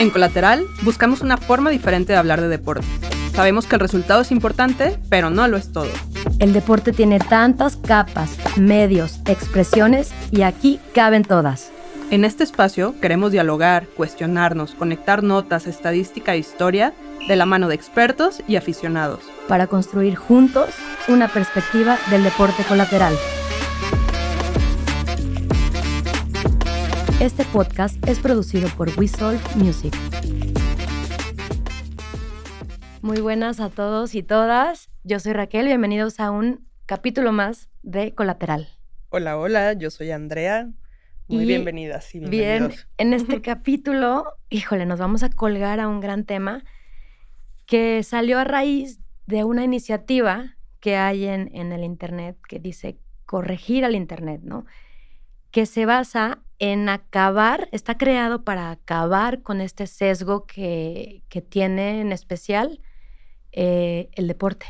En Colateral buscamos una forma diferente de hablar de deporte. Sabemos que el resultado es importante, pero no lo es todo. El deporte tiene tantas capas, medios, expresiones y aquí caben todas. En este espacio queremos dialogar, cuestionarnos, conectar notas, estadística e historia de la mano de expertos y aficionados. Para construir juntos una perspectiva del deporte colateral. Este podcast es producido por We Music. Muy buenas a todos y todas. Yo soy Raquel, bienvenidos a un capítulo más de Colateral. Hola, hola, yo soy Andrea. Muy bienvenidas y Bien, en este capítulo, híjole, nos vamos a colgar a un gran tema que salió a raíz de una iniciativa que hay en, en el Internet que dice corregir al Internet, ¿no? Que se basa en acabar, está creado para acabar con este sesgo que, tiene en especial eh, el deporte.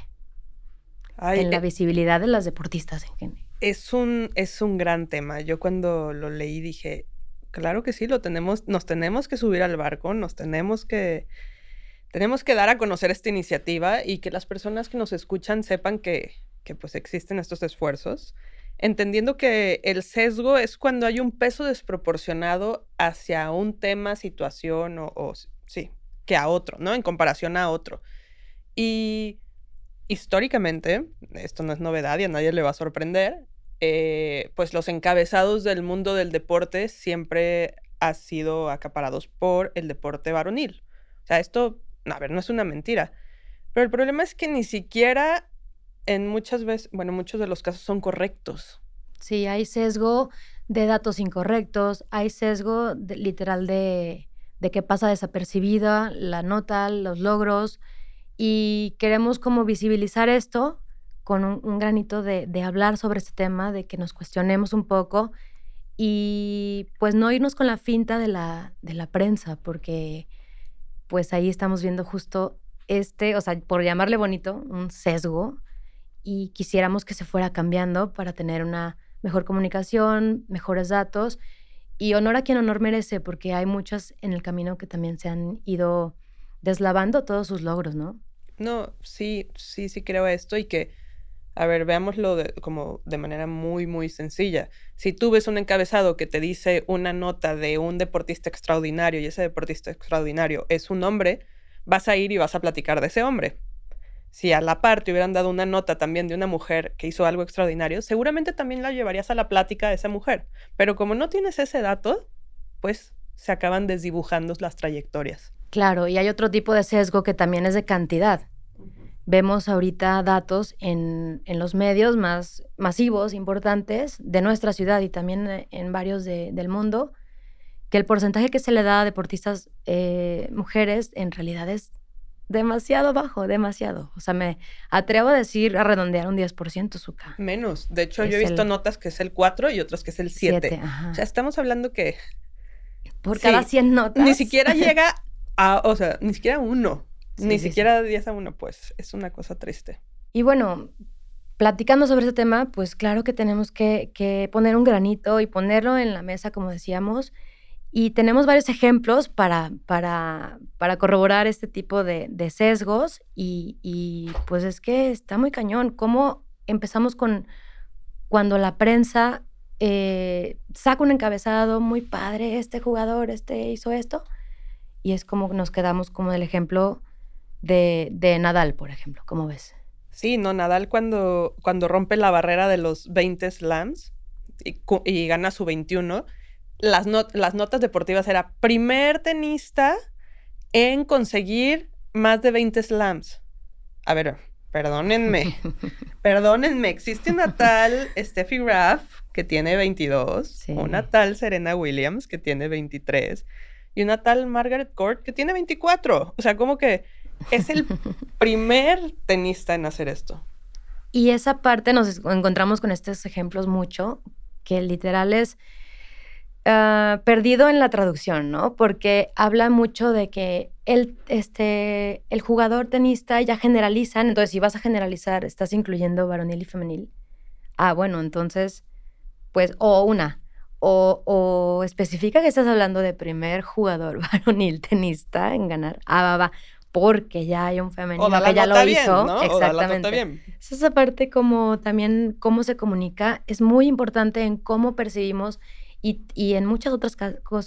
en la eh visibilidad de las deportistas en general. Es un, es un gran tema. Yo cuando lo leí dije, claro que sí, lo tenemos, nos tenemos que subir al barco, nos tenemos que, tenemos que dar a conocer esta iniciativa y que las personas que nos escuchan sepan que, que pues existen estos esfuerzos entendiendo que el sesgo es cuando hay un peso desproporcionado hacia un tema, situación o, sí, que a otro, ¿no? En comparación a otro. Y históricamente, esto no es novedad y a nadie le va a sorprender, eh, pues los encabezados del mundo del deporte siempre han sido acaparados por el deporte varonil. O sea, esto, a ver, no es una mentira. Pero el problema es que ni siquiera en muchas veces, bueno, muchos de los casos son correctos. Sí, hay sesgo de datos incorrectos, hay sesgo literal de, de que pasa desapercibida la nota, los logros, y queremos como visibilizar esto con un, granito de, de, hablar sobre este tema, de que nos cuestionemos un poco y pues no irnos con la finta de la, de la prensa, porque pues ahí estamos viendo justo este, o sea, por llamarle bonito, un sesgo y quisiéramos que se fuera cambiando para tener una mejor comunicación, mejores datos y honor a quien honor merece, porque hay muchas en el camino que también se han ido deslavando todos sus logros, ¿no? No, sí, sí, sí creo esto y que, a ver, veámoslo como de manera muy, muy sencilla. Si tú ves un encabezado que te dice una nota de un deportista extraordinario y ese deportista extraordinario es un hombre, vas a ir y vas a platicar de ese hombre si a la par te hubieran dado una nota también de una mujer que hizo algo extraordinario, seguramente también la llevarías a la plática de esa mujer. Pero como no tienes ese dato, pues se acaban desdibujando las trayectorias. Claro, y hay otro tipo de sesgo que también es de cantidad. Vemos ahorita datos en, los medios más masivos, importantes, de nuestra ciudad y también en varios del mundo, que el porcentaje que se le da a deportistas eh, mujeres en realidad es demasiado bajo, demasiado. O sea, me atrevo a decir, a redondear un 10% Zuka. Menos. De hecho, yo he visto notas que es el 4 y otras que es el 7. o sea, estamos hablando que... Por cada 100 notas. Ni siquiera llega a, o sea, ni siquiera uno. ni siquiera 10 a 1, pues es una cosa triste. Y bueno, platicando sobre ese tema, pues claro que tenemos que, que poner un granito y ponerlo en la mesa, como decíamos, y tenemos varios ejemplos para, para, para corroborar este tipo de, sesgos y, pues es que está muy cañón. ¿Cómo empezamos con cuando la prensa eh, saca un encabezado muy padre, este jugador, este hizo esto? Y es como nos quedamos como el ejemplo de, de Nadal, por ejemplo. ¿Cómo ves? Sí, no, Nadal cuando, cuando rompe la barrera de los 20 slams y, y gana su 21 las, las notas deportivas era primer tenista en conseguir más de 20 slams. A ver, perdónenme, perdónenme, existe una tal Steffi Graf que tiene 22, una tal Serena Williams que tiene 23 y una tal Margaret Court que tiene 24. O sea, como que es el primer tenista en hacer esto. Y esa parte nos encontramos con estos ejemplos mucho, que literal es Ah, perdido en la traducción, ¿no? Porque habla mucho de que el, este, el jugador tenista ya generalizan, entonces si vas a generalizar, estás incluyendo varonil y femenil. Ah, bueno, entonces, pues, o una, o, o, especifica que estás hablando de primer jugador varonil tenista en ganar. Ah, va, va. Porque ya hay un femenino que ya lo hizo. Exactamente. Esa parte como también cómo se comunica es muy importante en cómo percibimos y, y en muchas otras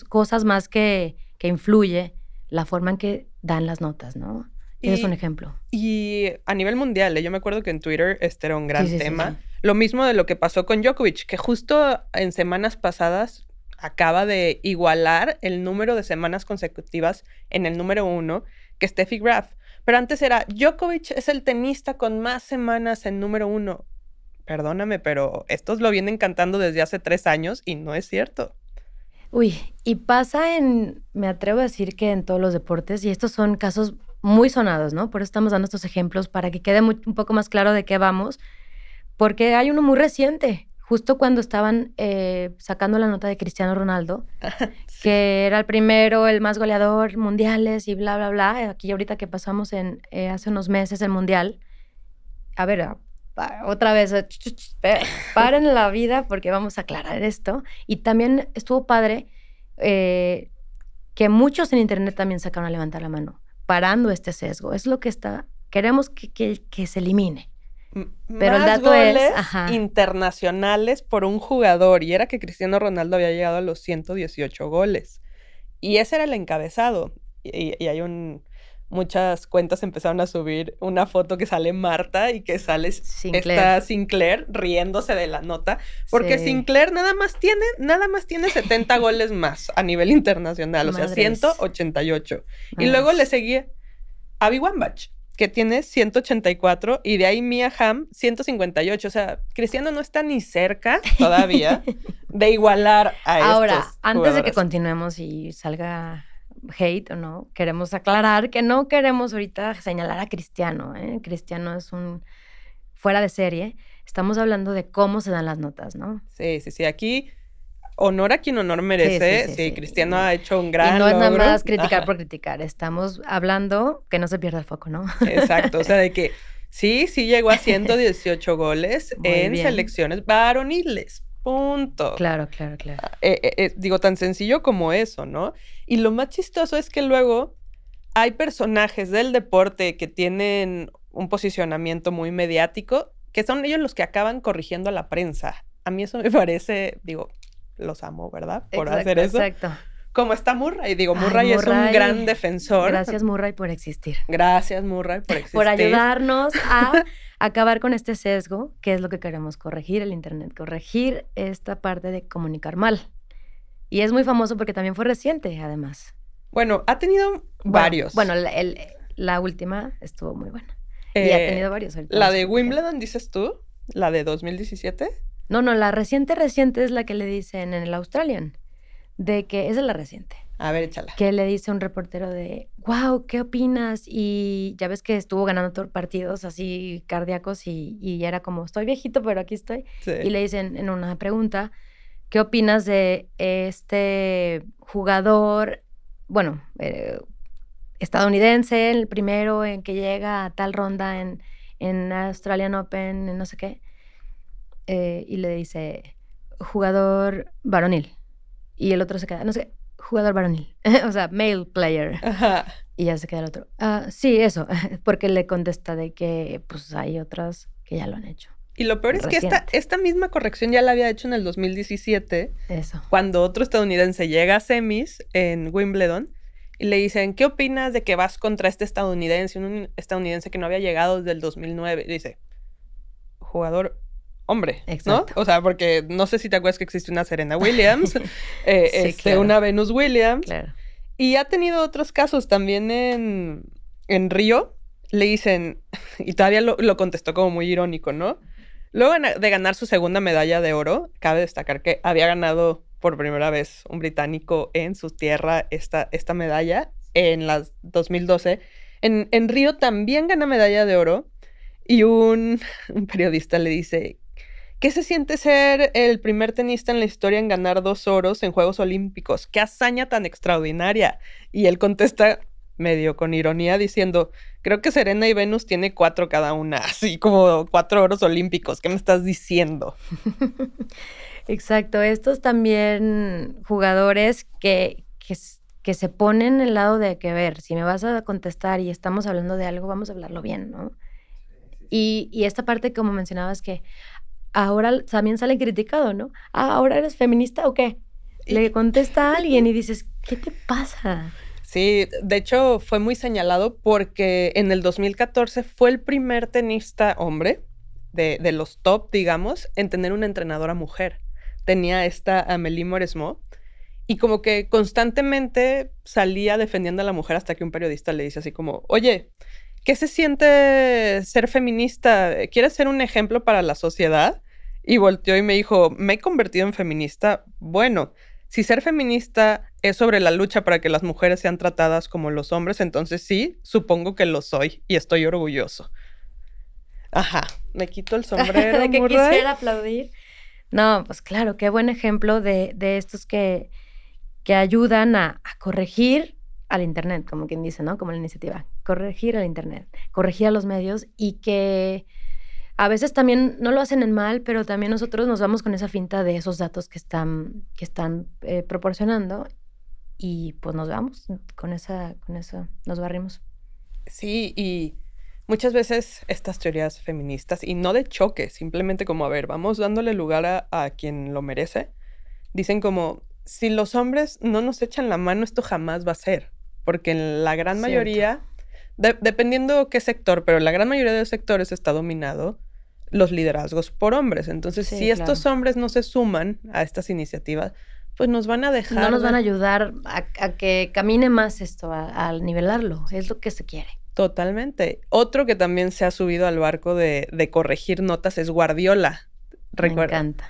cosas más que, que influye la forma en que dan las notas, ¿no? es un ejemplo. Y a nivel mundial, ¿eh? yo me acuerdo que en Twitter este era un gran tema. Lo mismo de lo que pasó con Djokovic, que justo en semanas pasadas acaba de igualar el número de semanas consecutivas en el número uno que Steffi Graf. Pero antes era, Djokovic es el tenista con más semanas en número uno. Perdóname, pero estos lo vienen cantando desde hace tres años y no es cierto. Uy, y pasa en, me atrevo a decir que en todos los deportes, y estos son casos muy sonados, ¿no? Por eso estamos dando estos ejemplos para que quede un poco más claro de qué vamos, porque hay uno muy reciente, justo cuando estaban eh, sacando la nota de Cristiano Ronaldo, que era el primero, el más goleador, mundiales y bla, bla, bla. Aquí ahorita que pasamos en eh, hace unos meses el mundial, a ver, otra vez, eh, paren la vida porque vamos a aclarar esto. Y también estuvo padre que muchos en internet también sacaron a levantar la mano parando este sesgo. Es lo que está, queremos que, se elimine. Pero el dato goles es internacionales por un jugador y era que Cristiano Ronaldo había llegado a los 118 goles. Y ese era el encabezado. Y, hay un muchas cuentas empezaron a subir una foto que sale Marta y que sale Sinclair. esta Sinclair riéndose de la nota, porque Sinclair nada más tiene nada más tiene 70 goles más a nivel internacional, o sea, 188. Y luego le seguía Abby Wambach, que tiene 184 y de ahí Mia Hamm 158, o sea, Cristiano no está ni cerca todavía de igualar a Ahora, antes de que continuemos y salga hate o no, queremos aclarar que no queremos ahorita señalar a Cristiano. ¿eh? Cristiano es un fuera de serie. Estamos hablando de cómo se dan las notas, ¿no? Sí, sí, sí. Aquí honor a quien honor merece. Sí, Cristiano ha hecho un gran. Y no es nada más criticar por criticar. Estamos hablando que no se pierda el foco, ¿no? Exacto. O sea, de que sí, sí llegó a 118 goles en selecciones varoniles. Punto. Claro, claro, claro. Ah, eh, eh, eh, digo, tan sencillo como eso, ¿no? Y lo más chistoso es que luego hay personajes del deporte que tienen un posicionamiento muy mediático, que son ellos los que acaban corrigiendo a la prensa. A mí eso me parece, digo, los amo, ¿verdad? Por hacer eso. Exacto. Como está Murray, digo, Murray, es un gran defensor. Gracias Murray por existir. Gracias Murray por existir. por ayudarnos a acabar con este sesgo, que es lo que queremos corregir el Internet, corregir esta parte de comunicar mal. Y es muy famoso porque también fue reciente, además. Bueno, ha tenido varios. Bueno, la, última estuvo muy buena. y ha eh, tenido varios. La de Wimbledon, dices tú, la de 2017. No, no, la reciente, reciente es la que le dicen en el Australian. De que, esa es la reciente. A ver, échala. Que le dice un reportero de, wow, ¿qué opinas? Y ya ves que estuvo ganando partidos así cardíacos y, y era como, estoy viejito, pero aquí estoy. Y le dicen en una pregunta, ¿qué opinas de este jugador, bueno, eh, estadounidense, el primero en que llega a tal ronda en, en Australian Open, en no sé qué? Eh, y le dice, jugador varonil. Y el otro se queda, no sé, jugador varonil, o sea, male player. Y ya se queda el otro. Ah, sí, eso, porque le contesta de que pues hay otras que ya lo han hecho. Y lo peor es que esta, esta misma corrección ya la había hecho en el 2017. Eso. Cuando otro estadounidense llega a semis en Wimbledon y le dicen, ¿qué opinas de que vas contra este estadounidense, un estadounidense que no había llegado desde el 2009? Y dice, jugador hombre, ¿no? O sea, porque no sé si te acuerdas que existe una Serena Williams, eh, este, una Venus Williams. Y ha tenido otros casos también en, en Río. Le dicen, y todavía lo, contestó como muy irónico, ¿no? Luego de ganar su segunda medalla de oro, cabe destacar que había ganado por primera vez un británico en su tierra esta, esta medalla en las 2012. En, en Río también gana medalla de oro y un, un periodista le dice, ¿Qué se siente ser el primer tenista en la historia en ganar dos oros en Juegos Olímpicos? ¡Qué hazaña tan extraordinaria! Y él contesta medio con ironía diciendo, creo que Serena y Venus tiene cuatro cada una, así como cuatro oros olímpicos. ¿Qué me estás diciendo? Exacto, estos también jugadores que, que, que se ponen en el lado de que, ver, si me vas a contestar y estamos hablando de algo, vamos a hablarlo bien, ¿no? Y, y esta parte, como mencionabas, que ahora también sale criticado, ¿no? Ah, ¿ahora eres feminista o qué? Le contesta a alguien y dices, ¿qué te pasa? Sí, de hecho fue muy señalado porque en el 2014 fue el primer tenista hombre de, de los top, digamos, en tener una entrenadora mujer. Tenía esta Amélie Mauresmo y como que constantemente salía defendiendo a la mujer hasta que un periodista le dice así como, oye, ¿qué se siente ser feminista? ¿Quieres ser un ejemplo para la sociedad? Y volteó y me dijo, me he convertido en feminista. Bueno, si ser feminista es sobre la lucha para que las mujeres sean tratadas como los hombres, entonces sí, supongo que lo soy y estoy orgulloso. Ajá, me quito el sombrero. de que Murray. quisiera aplaudir. No, pues claro, qué buen ejemplo de, de estos que, que ayudan a, a, corregir al Internet, como quien dice, ¿no? Como la iniciativa, corregir al Internet, corregir a los medios y que a veces también no lo hacen en mal, pero también nosotros nos vamos con esa finta de esos datos que están, que están eh, proporcionando y pues nos vamos con esa, con eso, nos barrimos. Sí, y muchas veces estas teorías feministas, y no de choque, simplemente como, a ver, vamos dándole lugar a, a quien lo merece, dicen como, si los hombres no nos echan la mano, esto jamás va a ser, porque en la gran Cierto. mayoría, de, dependiendo qué sector, pero la gran mayoría de los sectores está dominado los liderazgos por hombres. Entonces, sí, si claro. estos hombres no se suman a estas iniciativas, pues nos van a dejar. No nos van a ayudar a, a que camine más esto, a, a, nivelarlo. Es lo que se quiere. Totalmente. Otro que también se ha subido al barco de, de corregir notas es Guardiola. Recuerda. Me encanta.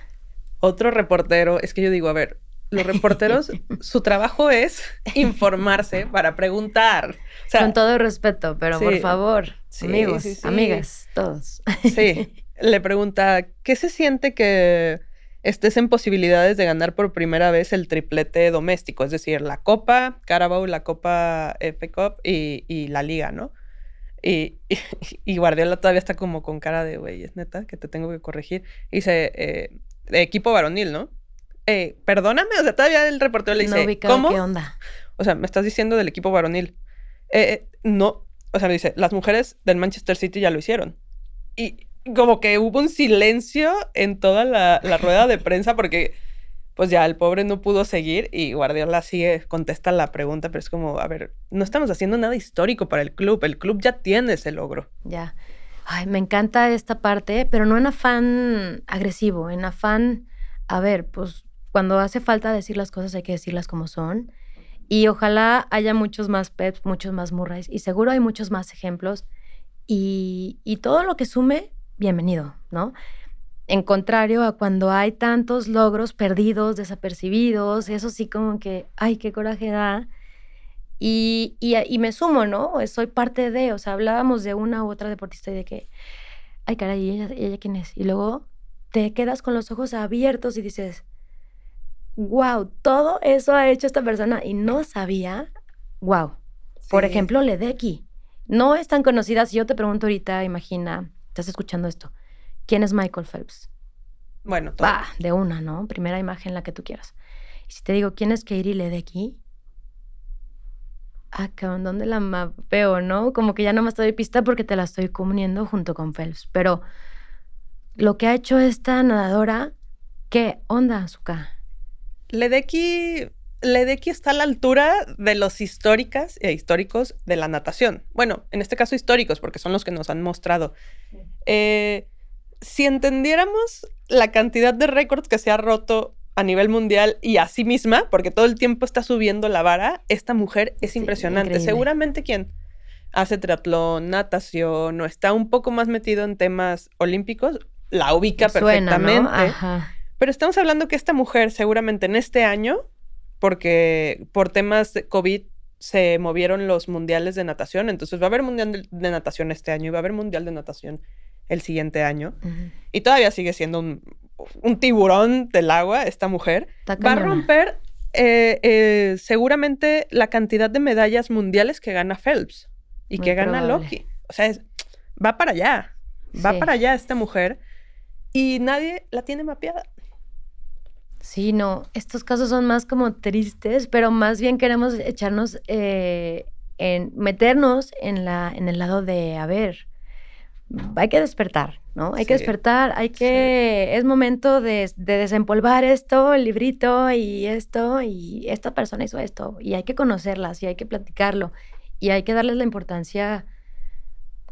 Otro reportero, es que yo digo, a ver, los reporteros, su trabajo es informarse para preguntar. O sea, Con todo respeto, pero sí, por favor, sí, amigos, sí, amigas, todos. Sí, le pregunta, ¿qué se siente que estés en posibilidades de ganar por primera vez el triplete doméstico? Es decir, la Copa Carabao, la Copa F Cup y, y la Liga, ¿no? Y, y, y, Guardiola todavía está como con cara de, güey, es neta que te tengo que corregir. Y dice, eh, equipo varonil, ¿no? Eh, perdóname, o sea, todavía el reportero le dice, no ¿cómo? ¿Qué onda? O sea, me estás diciendo del equipo varonil. Eh, no, o sea, me dice, las mujeres del Manchester City ya lo hicieron. Y como que hubo un silencio en toda la, la rueda de prensa porque pues ya el pobre no pudo seguir y Guardiola sigue, contesta la pregunta, pero es como, a ver, no estamos haciendo nada histórico para el club, el club ya tiene ese logro. Ya. Ay, me encanta esta parte, pero no en afán agresivo, en afán, a ver, pues cuando hace falta decir las cosas hay que decirlas como son. Y ojalá haya muchos más Peps, muchos más Murrays, y seguro hay muchos más ejemplos. Y, y todo lo que sume, bienvenido, ¿no? En contrario a cuando hay tantos logros perdidos, desapercibidos, eso sí como que, ay, qué coraje da. Y, y, me sumo, ¿no? Soy parte de, o sea, hablábamos de una u otra deportista y de que, ay, caray, ¿y ella, ella quién es? Y luego te quedas con los ojos abiertos y dices, wow, todo eso ha hecho esta persona y no sabía, wow. Sí. Por ejemplo, Ledecky. No es tan conocida. Si yo te pregunto ahorita, imagina, estás escuchando esto. ¿Quién es Michael Phelps? Bueno, todo. Ah, de una, ¿no? Primera imagen, la que tú quieras. Y si te digo, ¿quién es Katie Ledecky? Ah, cabrón, ¿dónde la mapeo, no? Como que ya no me estoy pista porque te la estoy comuniendo junto con Phelps. Pero lo que ha hecho esta nadadora, ¿qué onda, Zuka? Ledecky, Ledecky está a la altura de los históricas e históricos de la natación. Bueno, en este caso históricos, porque son los que nos han mostrado. Eh, si entendiéramos la cantidad de récords que se ha roto a nivel mundial y a sí misma, porque todo el tiempo está subiendo la vara, esta mujer es sí, impresionante. Increíble. Seguramente quien hace triatlón, natación o está un poco más metido en temas olímpicos, la ubica Suena, perfectamente. ¿no? Ajá. Pero estamos hablando que esta mujer seguramente en este año, porque por temas de COVID se movieron los mundiales de natación, entonces va a haber mundial de natación este año y va a haber mundial de natación el siguiente año. Uh -huh. Y todavía sigue siendo un, un, tiburón del agua esta mujer. Va a romper eh, eh, seguramente la cantidad de medallas mundiales que gana Phelps y Muy que probable. gana Loki. O sea, es, va para allá. Va sí. para allá esta mujer y nadie la tiene mapeada. Sí, no, estos casos son más como tristes, pero más bien queremos echarnos eh, en meternos en la en el lado de a ver, hay que despertar, ¿no? Hay que despertar, hay que, es momento de, desempolvar esto, el librito y esto, y esta persona hizo esto, y hay que conocerlas, y hay que platicarlo, y hay que darles la importancia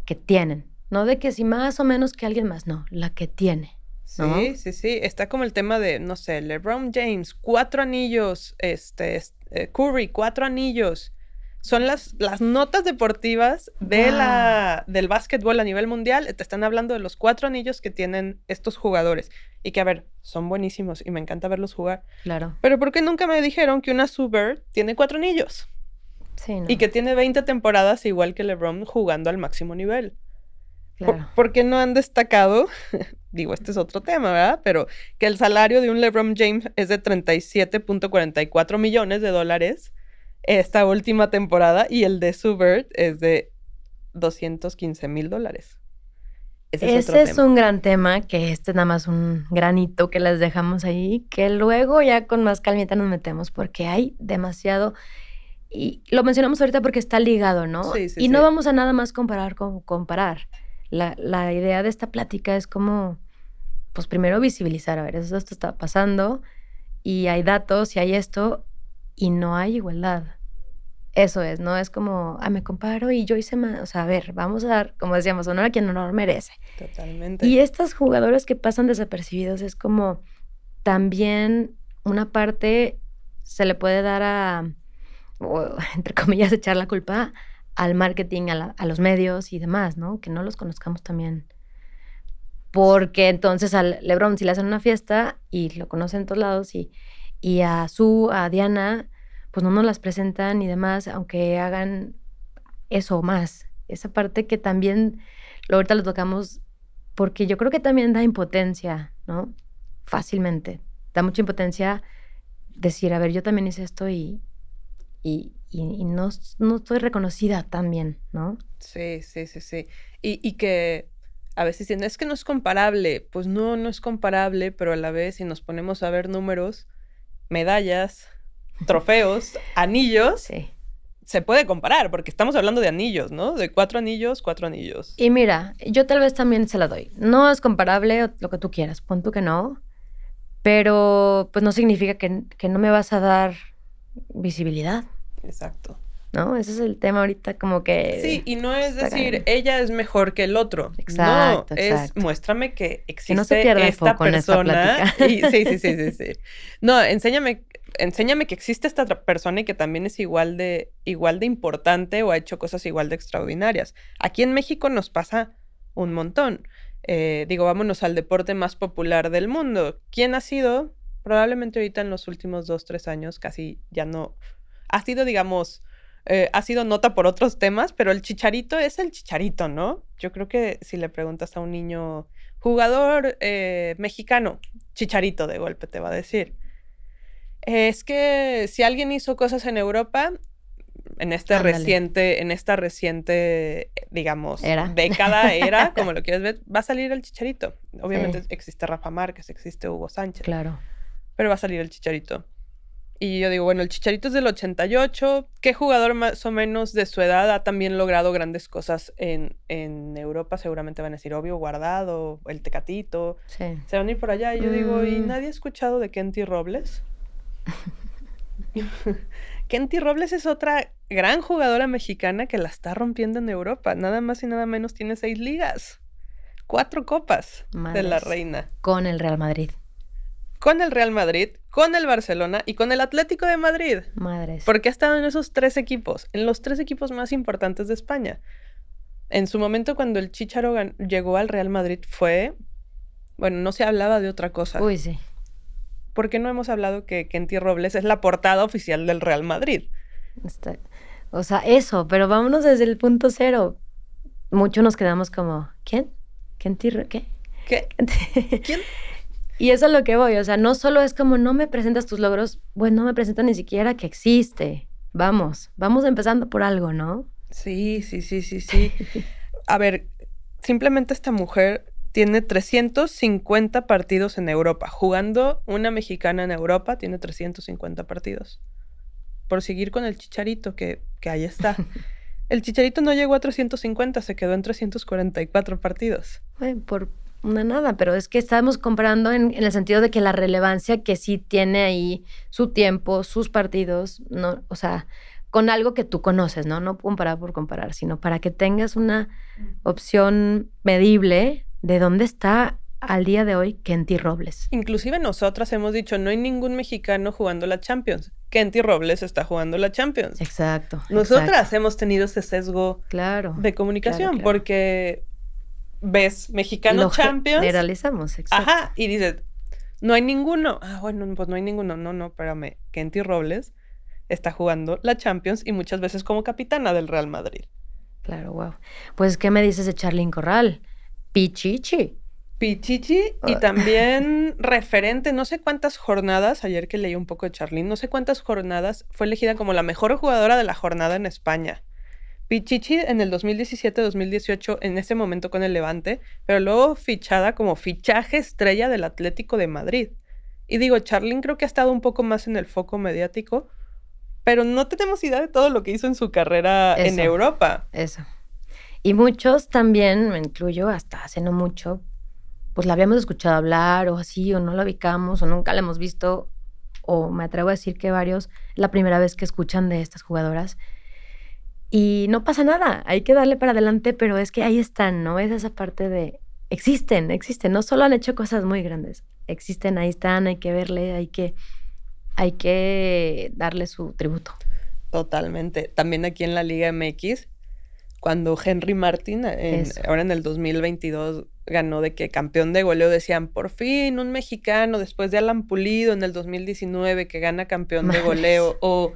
que tienen, no de que si más o menos que alguien más, no, la que tiene. Sí, sí, sí, está como el tema de, no sé, LeBron James, cuatro anillos, este, eh, Curry, cuatro anillos, son las, las notas deportivas de la, del básquetbol a nivel mundial. Te están hablando de los cuatro anillos que tienen estos jugadores. Y que, a ver, son buenísimos y me encanta verlos jugar. Claro. Pero ¿por qué nunca me dijeron que una Super tiene cuatro anillos? Sí, Y que tiene 20 temporadas igual que LeBron jugando al máximo nivel. Claro. ¿Por, qué no han destacado? Digo, este es otro tema, ¿verdad? Pero que el salario de un LeBron James es de 37.44 millones de dólares esta última temporada y el de Subert es de 215 mil dólares. Ese, es, un gran tema, que este nada más un granito que les dejamos ahí, que luego ya con más calmita nos metemos porque hay demasiado... Y lo mencionamos ahorita porque está ligado, ¿no? Sí, sí, y no vamos a nada más comparar con comparar. La, la, idea de esta plática es como, pues primero visibilizar, a ver, esto está pasando y hay datos y hay esto, y no hay igualdad. Eso es, no es como, ah, me comparo y yo hice más. O sea, a ver, vamos a dar, como decíamos, honor a quien honor merece. Totalmente. Y estos jugadores que pasan desapercibidos es como también una parte se le puede dar a, entre comillas, echar la culpa al marketing, a, a, los medios y demás, ¿no? Que no los conozcamos también. Porque entonces al Lebron, si le hacen una fiesta y lo conocen en todos lados y y a Su, a Diana, pues no nos las presentan y demás, aunque hagan eso más. Esa parte que también, ahorita lo tocamos, porque yo creo que también da impotencia, ¿no? Fácilmente. Da mucha impotencia decir, a ver, yo también hice esto y, y, y, no, no estoy reconocida tan bien, ¿no? Sí, sí, sí, sí. Y, y que a veces dicen, es que no es comparable. Pues no, no es comparable, pero a la vez si nos ponemos a ver números, medallas, trofeos, anillos, se puede comparar, porque estamos hablando de anillos, ¿no? De cuatro anillos, cuatro anillos. Y mira, yo tal vez también se la doy. No es comparable lo que tú quieras, pon tú que no, pero pues no significa que, que no me vas a dar visibilidad. Exacto. ¿no? Ese es el tema ahorita como que... Sí, y no es decir, ella es mejor que el otro. Exacto, no, es muéstrame que existe no se esta persona. sí, sí, sí, sí, sí. No, enséñame, enséñame que existe esta persona y que también es igual de, igual de importante o ha hecho cosas igual de extraordinarias. Aquí en México nos pasa un montón. Eh, digo, vámonos al deporte más popular del mundo. ¿Quién ha sido? Probablemente ahorita en los últimos dos, tres años casi ya no... Ha sido, digamos, eh, ha sido nota por otros temas, pero el chicharito es el chicharito, ¿no? Yo creo que si le preguntas a un niño jugador eh, mexicano, chicharito de golpe te va a decir. Es que si alguien hizo cosas en Europa, en este reciente, en esta reciente, digamos, década, era, como lo quieres ver, va a salir el chicharito. Obviamente existe Rafa Márquez, existe Hugo Sánchez. Claro. Pero va a salir el chicharito. Y yo digo, bueno, el Chicharito es del 88. ¿Qué jugador más o menos de su edad ha también logrado grandes cosas en, en Europa? Seguramente van a decir, obvio, Guardado, el Tecatito. Sí. Se van a ir por allá. Y yo digo, ¿y Mm. nadie ha escuchado de Kenty Robles? Kenty Robles es otra gran jugadora mexicana que la está rompiendo en Europa. Nada más y nada menos tiene seis ligas. Cuatro copas de la reina. Con el Real Madrid. Con el Real Madrid, con el Barcelona y con el Atlético de Madrid. Madres. Porque ha estado en esos tres equipos, en los tres equipos más importantes de España. En su momento, cuando el Chicharo llegó al Real Madrid, fue. Bueno, no se hablaba de otra cosa. Uy, sí. ¿Por qué no hemos hablado que Kenty Robles es la portada oficial del Real Madrid? Está- O sea, eso, pero vámonos desde el punto cero. Muchos nos quedamos como, ¿quién? ¿Qué? ¿Qué? ¿Quién? Y eso es lo que voy, o sea, no solo es como no me presentas tus logros, pues no me presentan ni siquiera que existe. Vamos, vamos empezando por algo, ¿no? Sí, sí, sí, sí, sí. A ver, simplemente esta mujer tiene 350 partidos en Europa. Jugando una mexicana en Europa tiene 350 partidos. Por seguir con el chicharito, que, que ahí está. El chicharito no llegó a 350, se quedó en 344 partidos. Bueno, por una nada, pero es que estamos comparando en, en, el sentido de que la relevancia que sí tiene ahí su tiempo, sus partidos, no, o sea, con algo que tú conoces, ¿no? No comparar por comparar, sino para que tengas una opción medible de dónde está al día de hoy Kenty Robles. Inclusive nosotras hemos dicho, no hay ningún mexicano jugando la Champions. Kenty Robles está jugando la Champions. Exacto. Nosotras hemos tenido ese sesgo claro, de comunicación claro, claro. porque ves mexicano Lo Champions. Generalizamos, exacto. Ajá, y dices, no hay ninguno. Ah, bueno, pues no hay ninguno. No, no, espérame. Kenty Robles está jugando la Champions y muchas veces como capitana del Real Madrid. Claro, wow. Pues, ¿qué me dices de Charlyn Corral? Pichichi. Pichichi y Ah. también referente, no sé cuántas jornadas, ayer que leí un poco de Charlyn, no sé cuántas jornadas fue elegida como la mejor jugadora de la jornada en España. Pichichi en el 2017-2018, en ese momento con el Levante, pero luego fichada como fichaje estrella del Atlético de Madrid. Y digo, Charlyn creo que ha estado un poco más en el foco mediático, pero no tenemos idea de todo lo que hizo en su carrera en. Europa. Eso. Y muchos también, me incluyo, hasta hace no mucho, pues la habíamos escuchado hablar o así, o no la ubicamos, o nunca la hemos visto, o me atrevo a decir que varios, la primera vez que escuchan de estas jugadoras. Y no pasa nada, hay que darle para adelante, pero es que ahí están, ¿no? Es esa parte de, existen, existen, no solo han hecho cosas muy grandes, existen, ahí están, hay que verle, hay que, hay que darle su tributo. Totalmente. También aquí en la Liga MX, cuando Henry Martin, en- ahora en el 2022, ganó de que campeón de goleo, decían, por fin un mexicano, después de Alan Pulido en el 2019, que gana campeón de goleo. O,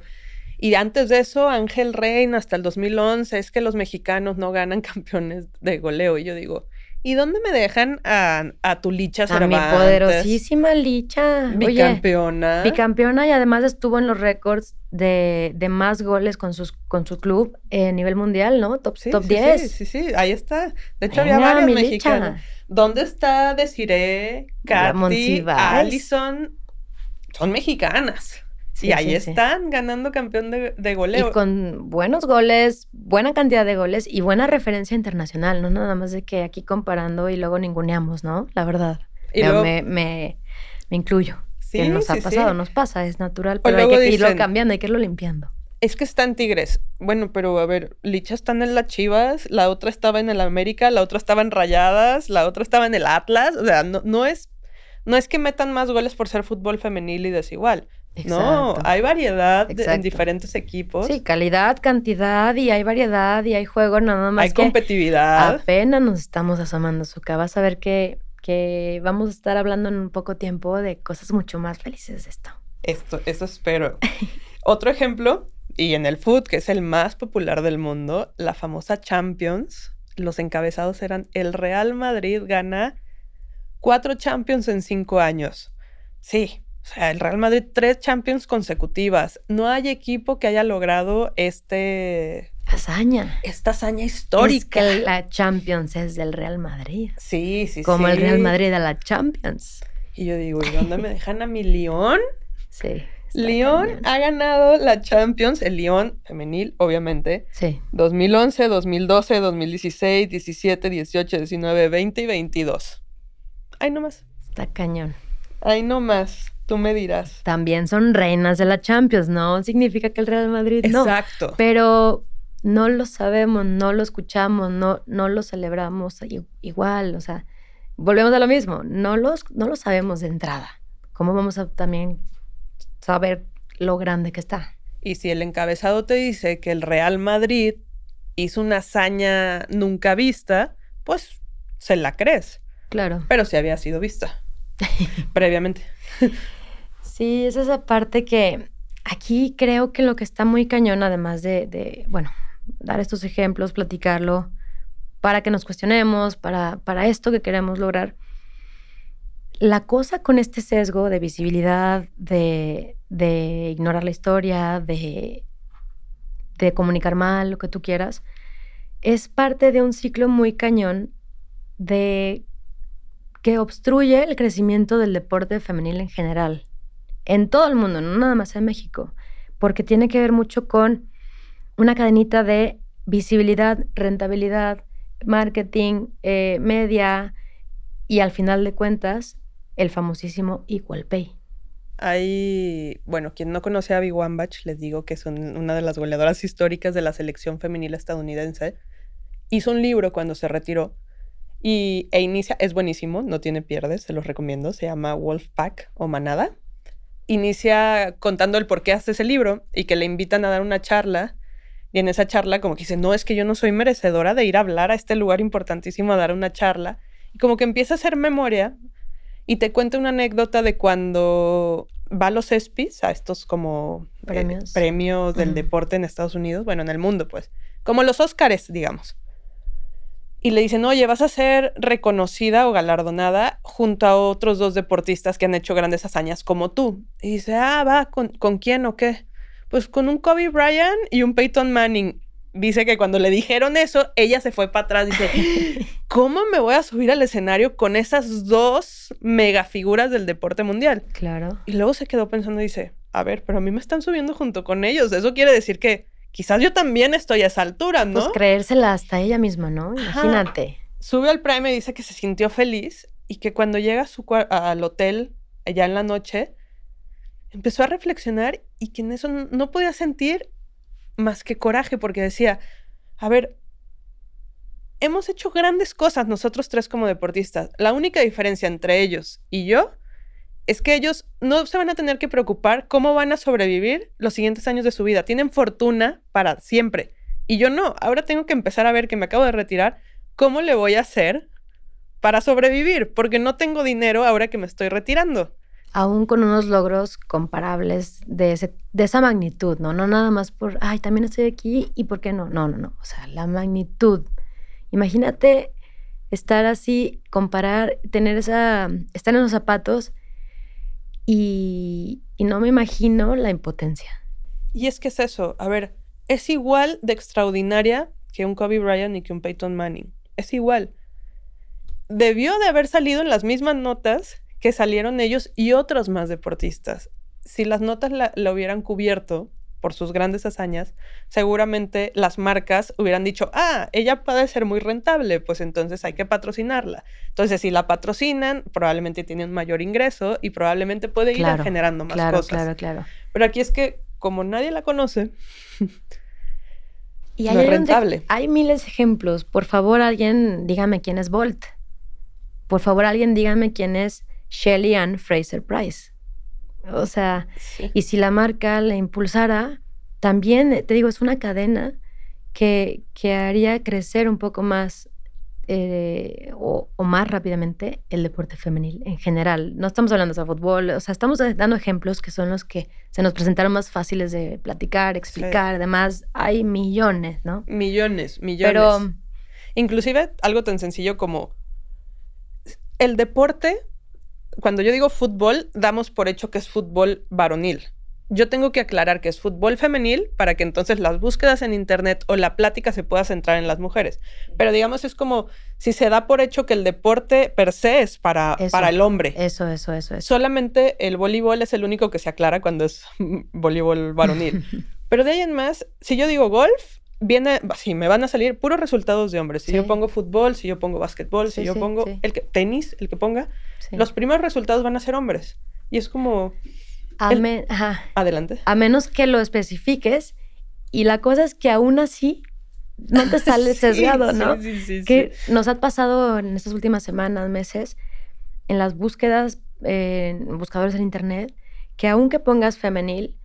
y antes de eso, Ángel Reina, hasta el 2011, es que los mexicanos no ganan campeones de goleo. Y yo digo, ¿y dónde me dejan a, a tu Licha A mi Cervantes? poderosísima Licha. Oye, Bicampeona. Bicampeona y además estuvo en los récords de, de más goles con, sus, con su club a nivel mundial, ¿no? Top, Sí, top sí, 10. Sí, sí, sí, ahí está. De hecho, había Venga, mexicanas. Licha. ¿Dónde está Desiree, Katy. Allison? Son mexicanas. Sí, y ahí sí, sí. están ganando campeón de, de Y goleo. con buenos goles, buena cantidad de goles y buena referencia internacional, no nada más de que aquí comparando y luego ninguneamos, ¿no? La verdad. Y luego- me, me, me incluyo. Sí, que nos ha pasado, nos pasa, es natural, pero hay que irlo cambiando, hay que irlo limpiando. Es que están Tigres. Bueno, pero a ver, Licha está en las Chivas, la otra estaba en el América, la otra estaba en Rayadas, la otra estaba en el Atlas. O sea, no, no es, no es que metan más goles por ser fútbol femenil y desigual. No, hay variedad de- en diferentes equipos. Sí, calidad, cantidad y hay variedad y hay juego, nada más hay que competitividad. apenas nos estamos asomando, Zuka. Vas a ver que, que vamos a estar hablando en un poco tiempo de cosas mucho más felices de esto. Esto, eso espero. Otro ejemplo, y en el food, que es el más popular del mundo, la famosa Champions. Los encabezados eran el Real Madrid gana cuatro Champions en cinco años. Sí, o sea, el Real Madrid tres Champions consecutivas. No hay equipo que haya logrado este, Hazaña. esta hazaña Es histórica. que la Champions es del Real Madrid. Sí, sí, Como el. Real Madrid a la Champions. Y yo digo, ¿y dónde me dejan a mi León? Sí. León ha ganado la Champions, el León femenil, obviamente. Sí. 2011, 2012, 2016, 17, 18, 19, 20 y 22. Ahí nomás. Está cañón. Ahí nomás. Tú me dirás. También son reinas de la Champions, no significa que el Real Madrid no. Exacto. Pero no lo sabemos, no lo escuchamos, no, no lo celebramos igual. O sea, volvemos a lo mismo. No, los, no lo sabemos de entrada. ¿Cómo vamos a también saber lo grande que está? Y si el encabezado te dice que el Real Madrid hizo una hazaña nunca vista, pues se la crees. Claro. Pero sí había sido vista previamente. Sí, es esa parte que aquí creo que lo que está muy cañón, además de, de, bueno, dar estos ejemplos, platicarlo, para que nos cuestionemos, para, para esto que queremos lograr. La cosa con este sesgo de visibilidad, de, de ignorar la historia, de, de comunicar mal, lo que tú quieras, es parte de un ciclo muy cañón de que obstruye el crecimiento del deporte femenil en general, en todo el mundo, no nada más en México, porque tiene que ver mucho con una cadenita de visibilidad, rentabilidad, marketing, eh, media y al final de cuentas el famosísimo Equal Pay. Hay, bueno, quien no conoce a Abby Wambach, les digo que son una de las goleadoras históricas de la selección femenil estadounidense. Hizo un libro cuando se retiró y, e inicia, es buenísimo, no tiene pierdes, se los recomiendo, se llama Wolfpack o Manada. Inicia contando el por qué hace ese libro y que le invitan a dar una charla. Y en esa charla como que dice, no, es que yo no soy merecedora de ir a hablar a este lugar importantísimo a dar una charla. Y como que empieza a hacer memoria y te cuenta una anécdota de cuando va a los ESPYs, a estos como eh, premios, del deporte en Estados Unidos, bueno, en el mundo pues, como los Óscares, digamos y le dicen, oye, vas a ser reconocida o galardonada junto a otros dos deportistas que han hecho grandes hazañas como tú. Y dice, ah, va, ¿con, ¿con quién o qué? Pues con un Kobe Bryant y un Peyton Manning. Dice que cuando le dijeron eso, ella se fue para atrás. Dice, ¿cómo me voy a subir al escenario con esas dos mega figuras del deporte mundial? Claro. Y luego se quedó pensando y dice, a ver, pero a mí me están subiendo junto con ellos. Eso quiere decir que quizás yo también estoy a esa altura, ¿no? Pues creérsela hasta ella misma, ¿no? Imagínate. Sube al Prime y dice que se sintió feliz y que cuando llega a su al hotel, allá en la noche, empezó a reflexionar y que en eso no podía sentir más que coraje, porque decía, a ver, hemos hecho grandes cosas nosotros tres como deportistas. La única diferencia entre ellos y yo es que ellos no se van a tener que preocupar cómo van a sobrevivir los siguientes años de su vida. Tienen fortuna para siempre. Y yo no. Ahora tengo que empezar a ver que me acabo de retirar. ¿Cómo le voy a hacer para sobrevivir? Porque no tengo dinero ahora que me estoy retirando. Aún con unos logros comparables de, de esa magnitud, ¿no? No nada más por, ay, también estoy aquí y por qué no. No, no, no. O sea, la magnitud. Imagínate estar así, comparar, tener esa, estar en los zapatos y, no me imagino la impotencia. Y es que es eso, a ver, es igual de extraordinaria que un Kobe Bryant y que un Peyton Manning. Es igual. Debió de haber salido en las mismas notas que salieron ellos y otros más deportistas. Si las notas la, la hubieran cubierto, por sus grandes hazañas, seguramente las marcas hubieran dicho, ah, ella puede ser muy rentable, pues entonces hay que patrocinarla. Entonces, si la patrocinan, probablemente tienen mayor ingreso y probablemente puede ir generando más claro, cosas. Claro, claro, Pero aquí es que, como nadie la conoce, y hay, rentable. hay miles de ejemplos. Por favor, alguien dígame quién es Bolt. Por favor, alguien dígame quién es Shelly Ann Fraser Price. O sea, y si la marca la impulsara, también, te digo, es una cadena que, que haría crecer un poco más eh, o, más rápidamente el deporte femenil en general. No estamos hablando de fútbol, o sea, estamos dando ejemplos que son los que se nos presentaron más fáciles de platicar, explicar, además hay millones, ¿no? Millones, millones. Pero inclusive algo tan sencillo como el deporte cuando yo digo fútbol, damos por hecho que es fútbol varonil. Yo tengo que aclarar que es fútbol femenil para que entonces las búsquedas en internet o la plática se pueda centrar en las mujeres. Pero digamos, es como si se da por hecho que el deporte per se es para, para el hombre. Eso, eso, eso, eso. Solamente el voleibol es el único que se aclara cuando es voleibol varonil. Pero de ahí en más, si yo digo golf, viene, sí, me van a salir puros resultados de hombres. Si yo pongo fútbol, si yo pongo básquetbol, si yo pongo el que, tenis, el que ponga, los primeros resultados van a ser hombres. Y es como... Adelante. A menos que lo especifiques. Y la cosa es que aún así no te sale sesgado, ¿no? Que nos ha pasado en estas últimas semanas, meses, en las búsquedas, en buscadores en internet, que aunque pongas femenil,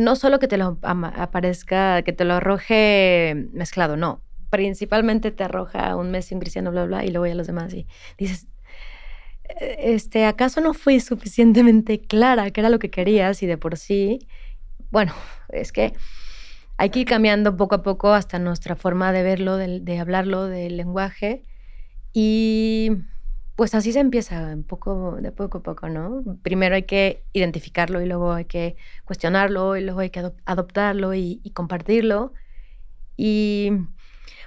no solo que te lo aparezca, que te lo arroje mezclado, no. Principalmente te arroja un Messi, un Cristiano, bla, bla, y luego ya los demás. Y dices, e-, este, ¿acaso no fui suficientemente clara que era lo que querías? Y de por sí, bueno, es que hay que ir cambiando poco a poco hasta nuestra forma de verlo, de, de hablarlo, del lenguaje. Y pues así se empieza, un poco, de poco a poco, ¿no? Primero hay que identificarlo y luego hay que cuestionarlo y luego hay que adoptarlo y, compartirlo. Y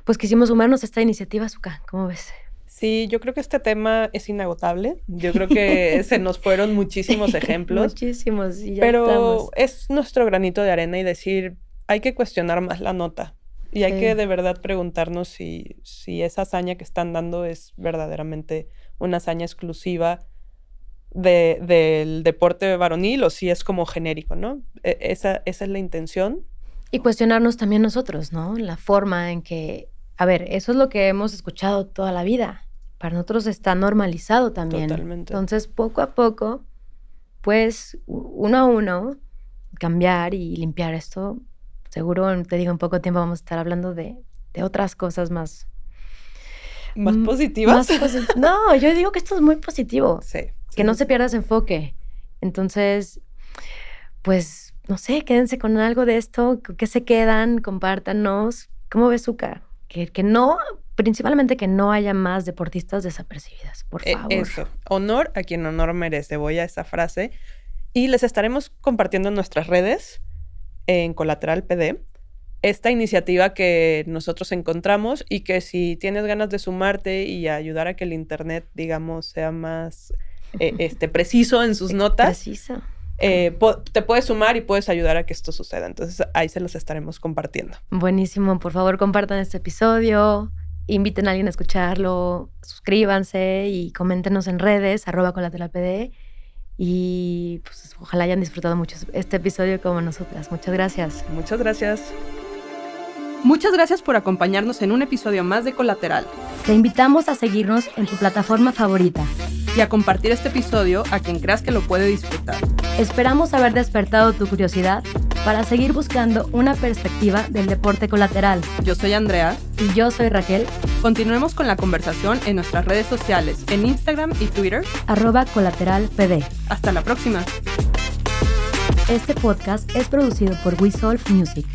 pues quisimos sumarnos a esta iniciativa, Zuka, ¿cómo ves? Sí, yo creo que este tema es inagotable. Yo creo que se nos fueron muchísimos ejemplos. muchísimos. Y ya pero es nuestro granito de arena y decir, hay que cuestionar más la nota. Y hay que de verdad preguntarnos si, si esa hazaña que están dando es verdaderamente una hazaña exclusiva del deporte varonil o si es como genérico, ¿no? E, esa, esa es la intención. Y cuestionarnos también nosotros, ¿no? La forma en que, a ver, eso es lo que hemos escuchado toda la vida. Para nosotros está normalizado también. Totalmente. Entonces, poco a poco, pues, uno a uno, cambiar y limpiar esto seguro, te digo, en poco tiempo vamos a estar hablando de, otras cosas más... Más positivas. no, yo digo que esto es muy positivo. Sí. Que no se pierda ese enfoque. Entonces, pues, no sé, quédense con algo de esto, que se quedan, compártanos. ¿Cómo ves, Zuka? Que, que no, principalmente que no haya más deportistas desapercibidas, por e, favor. eso, honor a quien honor merece, voy a esa frase. Y les estaremos compartiendo en nuestras redes en Colateral PD esta iniciativa que nosotros encontramos y que si tienes ganas de sumarte y ayudar a que el Internet, digamos, sea más eh, este, preciso en sus notas, eh, te puedes sumar y puedes ayudar a que esto suceda. Entonces ahí se los estaremos compartiendo. Buenísimo, por favor compartan este episodio, inviten a alguien a escucharlo, suscríbanse y coméntenos en redes, arroba colateralpd y pues ojalá hayan disfrutado mucho este episodio como nosotras. Muchas gracias. Muchas gracias. Muchas gracias por acompañarnos en un episodio más de Colateral. Te invitamos a seguirnos en tu plataforma favorita y a compartir este episodio a quien creas que lo puede disfrutar. Esperamos haber despertado tu curiosidad para seguir buscando una perspectiva del deporte colateral. Yo soy Andrea. Y yo soy Raquel. Continuemos con la conversación en nuestras redes sociales, en Instagram y Twitter. Arroba colateralpd. Hasta la próxima. Este podcast es producido por We Music.